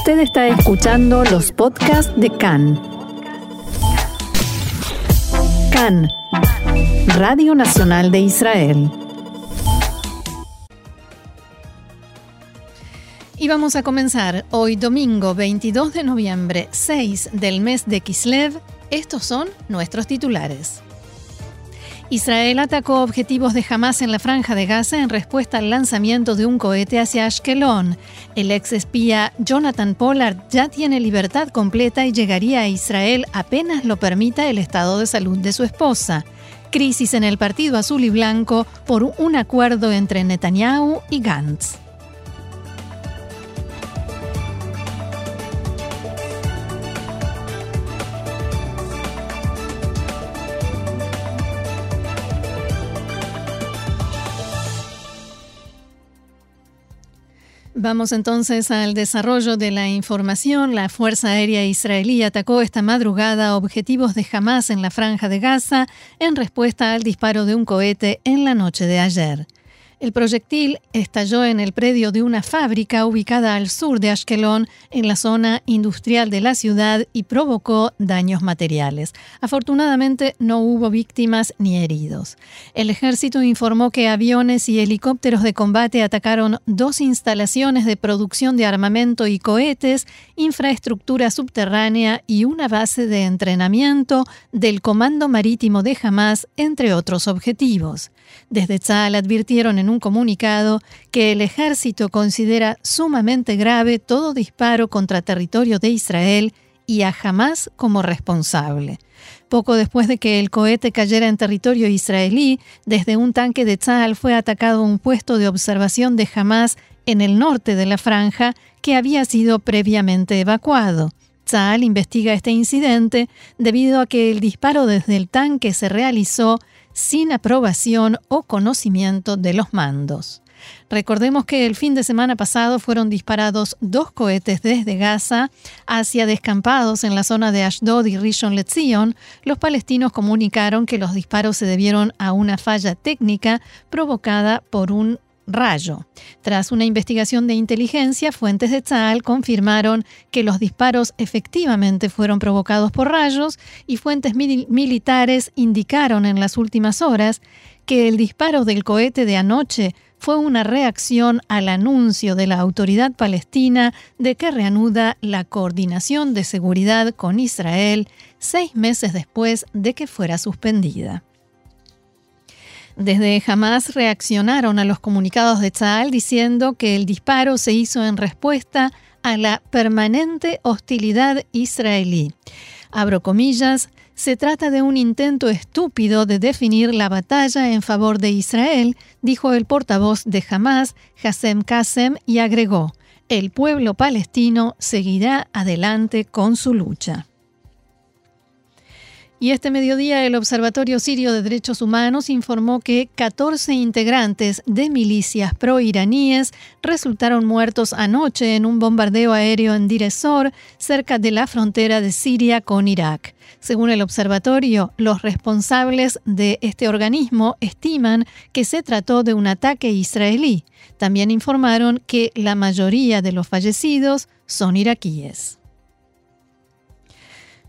Usted está escuchando los podcasts de CAN. CAN, Radio Nacional de Israel. Y vamos a comenzar hoy domingo 22 de noviembre, 6 del mes de Kislev. Estos son nuestros titulares. Israel atacó objetivos de Hamas en la franja de Gaza en respuesta al lanzamiento de un cohete hacia Ashkelon. El ex espía Jonathan Pollard ya tiene libertad completa y llegaría a Israel apenas lo permita el estado de salud de su esposa. Crisis en el partido azul y blanco por un acuerdo entre Netanyahu y Gantz. Vamos entonces al desarrollo de la información. La Fuerza Aérea Israelí atacó esta madrugada objetivos de Hamas en la franja de Gaza en respuesta al disparo de un cohete en la noche de ayer. El proyectil estalló en el predio de una fábrica ubicada al sur de Ashkelon, en la zona industrial de la ciudad, y provocó daños materiales. Afortunadamente no hubo víctimas ni heridos. El ejército informó que aviones y helicópteros de combate atacaron dos instalaciones de producción de armamento y cohetes, infraestructura subterránea y una base de entrenamiento del Comando Marítimo de Hamas, entre otros objetivos. Desde Tzal advirtieron en un comunicado que el ejército considera sumamente grave todo disparo contra territorio de Israel y a Hamas como responsable. Poco después de que el cohete cayera en territorio israelí, desde un tanque de Tzal fue atacado un puesto de observación de Hamas en el norte de la franja que había sido previamente evacuado. Tzal investiga este incidente debido a que el disparo desde el tanque se realizó sin aprobación o conocimiento de los mandos. Recordemos que el fin de semana pasado fueron disparados dos cohetes desde Gaza hacia descampados en la zona de Ashdod y Rishon LeZion. Los palestinos comunicaron que los disparos se debieron a una falla técnica provocada por un rayo. Tras una investigación de inteligencia, fuentes de Tzal confirmaron que los disparos efectivamente fueron provocados por rayos y fuentes militares indicaron en las últimas horas que el disparo del cohete de anoche fue una reacción al anuncio de la autoridad palestina de que reanuda la coordinación de seguridad con Israel seis meses después de que fuera suspendida. Desde Hamas reaccionaron a los comunicados de Tzal diciendo que el disparo se hizo en respuesta a la permanente hostilidad israelí. Abro comillas, se trata de un intento estúpido de definir la batalla en favor de Israel, dijo el portavoz de Hamas, Hassem Qasem, y agregó, el pueblo palestino seguirá adelante con su lucha. Y este mediodía el Observatorio Sirio de Derechos Humanos informó que 14 integrantes de milicias pro-iraníes resultaron muertos anoche en un bombardeo aéreo en Diresor, cerca de la frontera de Siria con Irak. Según el observatorio, los responsables de este organismo estiman que se trató de un ataque israelí. También informaron que la mayoría de los fallecidos son iraquíes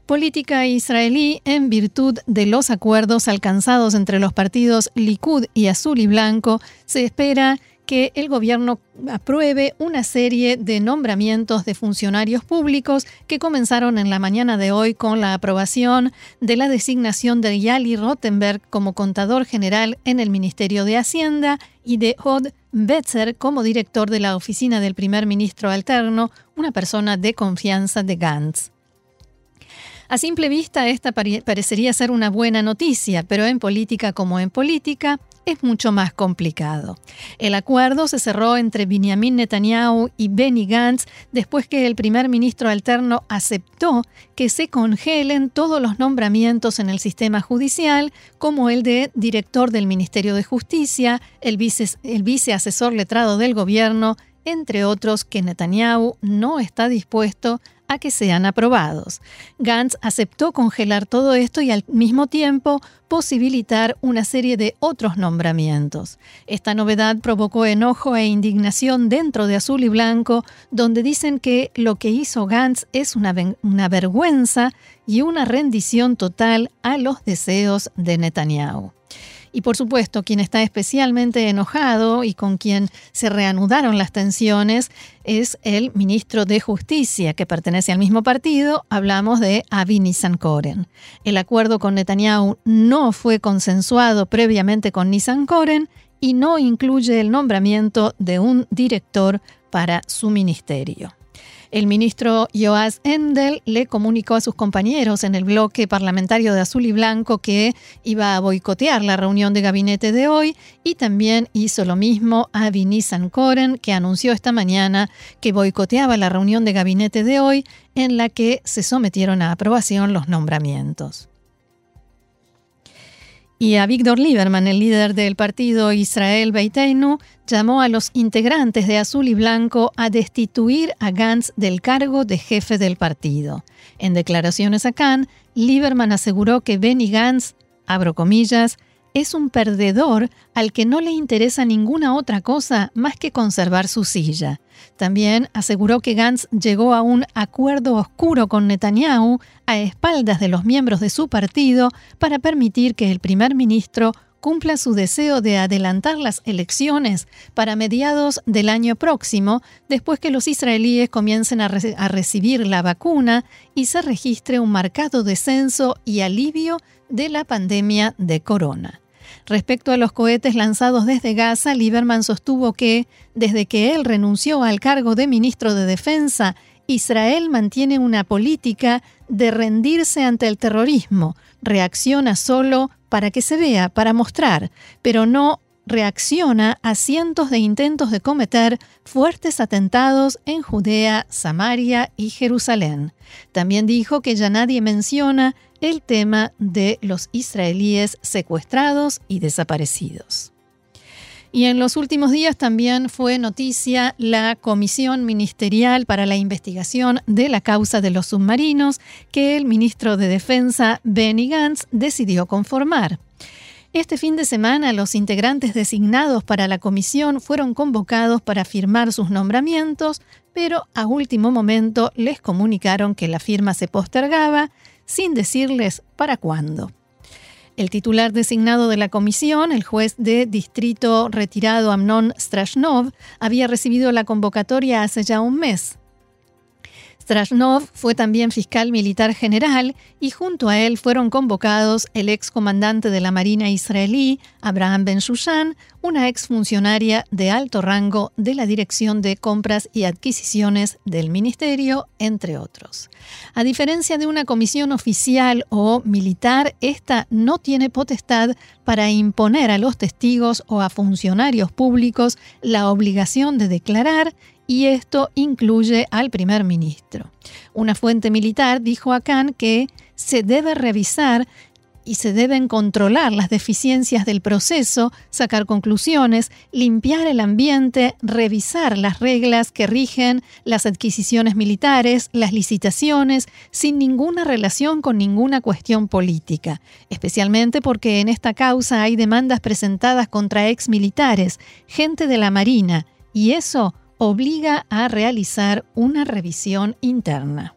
política israelí en virtud de los acuerdos alcanzados entre los partidos Likud y Azul y Blanco, se espera que el gobierno apruebe una serie de nombramientos de funcionarios públicos que comenzaron en la mañana de hoy con la aprobación de la designación de Yali Rottenberg como contador general en el Ministerio de Hacienda y de Hod Betzer como director de la oficina del primer ministro alterno, una persona de confianza de Gantz. A simple vista, esta parecería ser una buena noticia, pero en política como en política, es mucho más complicado. El acuerdo se cerró entre Benjamin Netanyahu y Benny Gantz después que el primer ministro alterno aceptó que se congelen todos los nombramientos en el sistema judicial, como el de director del Ministerio de Justicia, el, vice, el viceasesor letrado del gobierno, entre otros que Netanyahu no está dispuesto a que sean aprobados. Gantz aceptó congelar todo esto y al mismo tiempo posibilitar una serie de otros nombramientos. Esta novedad provocó enojo e indignación dentro de Azul y Blanco, donde dicen que lo que hizo Gantz es una, una vergüenza y una rendición total a los deseos de Netanyahu. Y por supuesto, quien está especialmente enojado y con quien se reanudaron las tensiones es el ministro de Justicia, que pertenece al mismo partido. Hablamos de Avi Nissan-Koren. El acuerdo con Netanyahu no fue consensuado previamente con Nissan-Koren y no incluye el nombramiento de un director para su ministerio. El ministro Joas Endel le comunicó a sus compañeros en el bloque parlamentario de Azul y Blanco que iba a boicotear la reunión de gabinete de hoy y también hizo lo mismo a Vinisan Koren, que anunció esta mañana que boicoteaba la reunión de gabinete de hoy en la que se sometieron a aprobación los nombramientos y a Víctor Lieberman, el líder del partido Israel Beiteinu, llamó a los integrantes de Azul y Blanco a destituir a Gantz del cargo de jefe del partido. En declaraciones a Cannes, Lieberman aseguró que Benny Gantz, abro comillas, es un perdedor al que no le interesa ninguna otra cosa más que conservar su silla. También aseguró que Gantz llegó a un acuerdo oscuro con Netanyahu a espaldas de los miembros de su partido para permitir que el primer ministro cumpla su deseo de adelantar las elecciones para mediados del año próximo, después que los israelíes comiencen a, recibir la vacuna y se registre un marcado descenso y alivio de la pandemia de corona. Respecto a los cohetes lanzados desde Gaza, Lieberman sostuvo que, desde que él renunció al cargo de ministro de Defensa, Israel mantiene una política de rendirse ante el terrorismo, reacciona solo para que se vea, para mostrar, pero no reacciona a cientos de intentos de cometer fuertes atentados en Judea, Samaria y Jerusalén. También dijo que ya nadie menciona el tema de los israelíes secuestrados y desaparecidos. Y en los últimos días también fue noticia la Comisión Ministerial para la Investigación de la Causa de los Submarinos que el ministro de Defensa Benny Gantz decidió conformar. Este fin de semana los integrantes designados para la comisión fueron convocados para firmar sus nombramientos, pero a último momento les comunicaron que la firma se postergaba sin decirles para cuándo. El titular designado de la comisión, el juez de distrito retirado Amnon Strashnov, había recibido la convocatoria hace ya un mes. Strashnov fue también fiscal militar general y junto a él fueron convocados el ex comandante de la Marina israelí, Abraham Ben Shushan, una ex funcionaria de alto rango de la Dirección de Compras y Adquisiciones del Ministerio, entre otros. A diferencia de una comisión oficial o militar, esta no tiene potestad para imponer a los testigos o a funcionarios públicos la obligación de declarar y esto incluye al primer ministro. Una fuente militar dijo a Khan que se debe revisar y se deben controlar las deficiencias del proceso, sacar conclusiones, limpiar el ambiente, revisar las reglas que rigen las adquisiciones militares, las licitaciones, sin ninguna relación con ninguna cuestión política, especialmente porque en esta causa hay demandas presentadas contra ex militares, gente de la Marina, y eso obliga a realizar una revisión interna.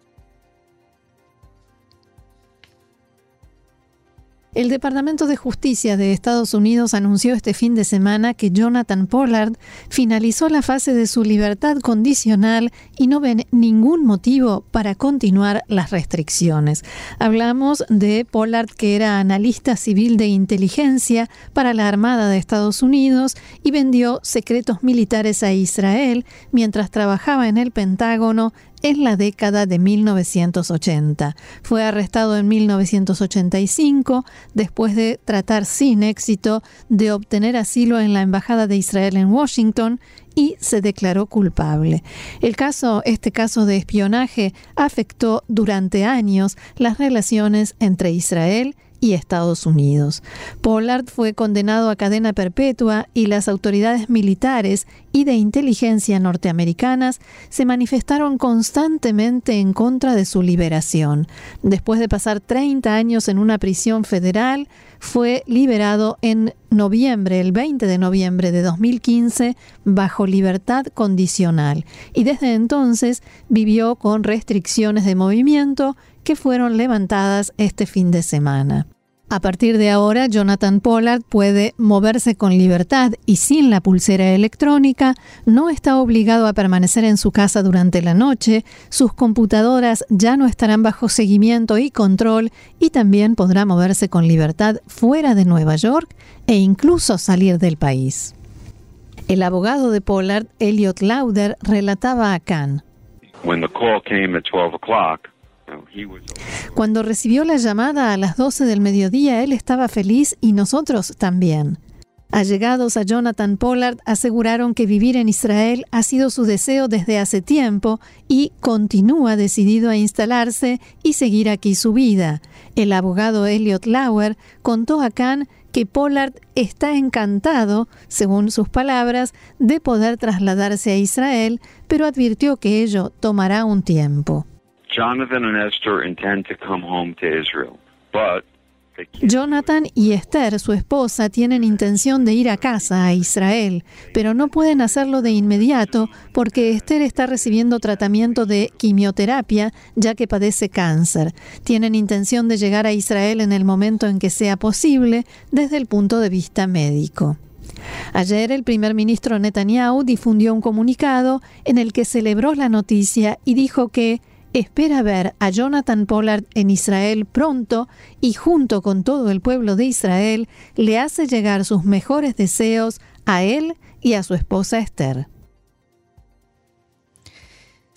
El Departamento de Justicia de Estados Unidos anunció este fin de semana que Jonathan Pollard finalizó la fase de su libertad condicional y no ven ningún motivo para continuar las restricciones. Hablamos de Pollard, que era analista civil de inteligencia para la Armada de Estados Unidos y vendió secretos militares a Israel mientras trabajaba en el Pentágono en la década de 1980. Fue arrestado en 1985 después de tratar sin éxito de obtener asilo en la Embajada de Israel en Washington y se declaró culpable. El caso, este caso de espionaje afectó durante años las relaciones entre Israel y Estados Unidos. Pollard fue condenado a cadena perpetua y las autoridades militares y de inteligencia norteamericanas se manifestaron constantemente en contra de su liberación. Después de pasar 30 años en una prisión federal, fue liberado en noviembre, el 20 de noviembre de 2015, bajo libertad condicional y desde entonces vivió con restricciones de movimiento que fueron levantadas este fin de semana. A partir de ahora, Jonathan Pollard puede moverse con libertad y sin la pulsera electrónica, no está obligado a permanecer en su casa durante la noche, sus computadoras ya no estarán bajo seguimiento y control y también podrá moverse con libertad fuera de Nueva York e incluso salir del país. El abogado de Pollard, Elliot Lauder, relataba a Khan. Cuando recibió la llamada a las 12 del mediodía, él estaba feliz y nosotros también. Allegados a Jonathan Pollard aseguraron que vivir en Israel ha sido su deseo desde hace tiempo y continúa decidido a instalarse y seguir aquí su vida. El abogado Elliot Lauer contó a Khan que Pollard está encantado, según sus palabras, de poder trasladarse a Israel, pero advirtió que ello tomará un tiempo. Jonathan and Esther intend to come home to Israel, Jonathan y Esther, su esposa, tienen intención de ir a casa, a Israel, pero no pueden hacerlo de inmediato porque Esther está recibiendo tratamiento de quimioterapia ya que padece cáncer. Tienen intención de llegar a Israel en el momento en que sea posible desde el punto de vista médico. Ayer el primer ministro Netanyahu difundió un comunicado en el que celebró la noticia y dijo que espera ver a Jonathan Pollard en Israel pronto y junto con todo el pueblo de Israel le hace llegar sus mejores deseos a él y a su esposa Esther.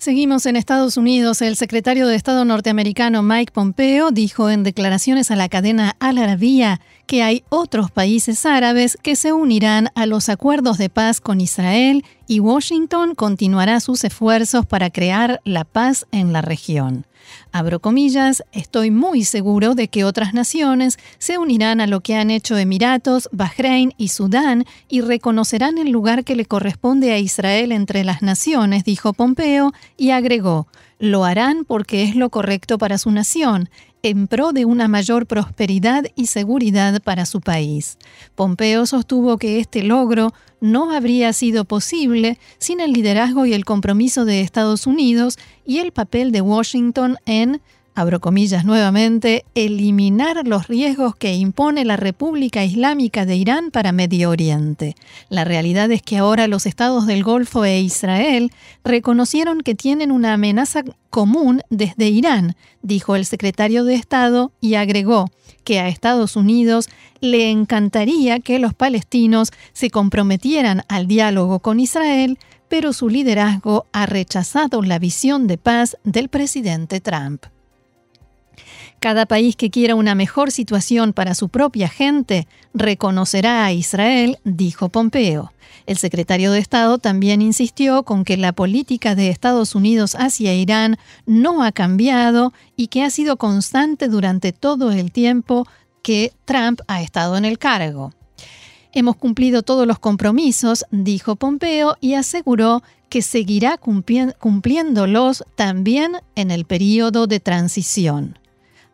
Seguimos en Estados Unidos. El secretario de Estado norteamericano Mike Pompeo dijo en declaraciones a la cadena Al Arabiya que hay otros países árabes que se unirán a los acuerdos de paz con Israel y Washington continuará sus esfuerzos para crear la paz en la región. Abro comillas, estoy muy seguro de que otras naciones se unirán a lo que han hecho Emiratos, Bahrein y Sudán y reconocerán el lugar que le corresponde a Israel entre las naciones, dijo Pompeo, y agregó, lo harán porque es lo correcto para su nación, en pro de una mayor prosperidad y seguridad para su país. Pompeo sostuvo que este logro no habría sido posible sin el liderazgo y el compromiso de Estados Unidos y el papel de Washington en abro comillas nuevamente, eliminar los riesgos que impone la República Islámica de Irán para Medio Oriente. La realidad es que ahora los estados del Golfo e Israel reconocieron que tienen una amenaza común desde Irán, dijo el secretario de Estado y agregó que a Estados Unidos le encantaría que los palestinos se comprometieran al diálogo con Israel, pero su liderazgo ha rechazado la visión de paz del presidente Trump. Cada país que quiera una mejor situación para su propia gente reconocerá a Israel, dijo Pompeo. El secretario de Estado también insistió con que la política de Estados Unidos hacia Irán no ha cambiado y que ha sido constante durante todo el tiempo que Trump ha estado en el cargo. Hemos cumplido todos los compromisos, dijo Pompeo, y aseguró que seguirá cumpliéndolos también en el periodo de transición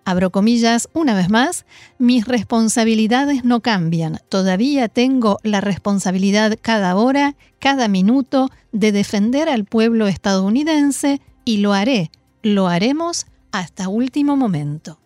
abro comillas, una vez más, mis responsabilidades no cambian. Todavía tengo la responsabilidad cada hora, cada minuto, de defender al pueblo estadounidense y lo haré, lo haremos hasta último momento.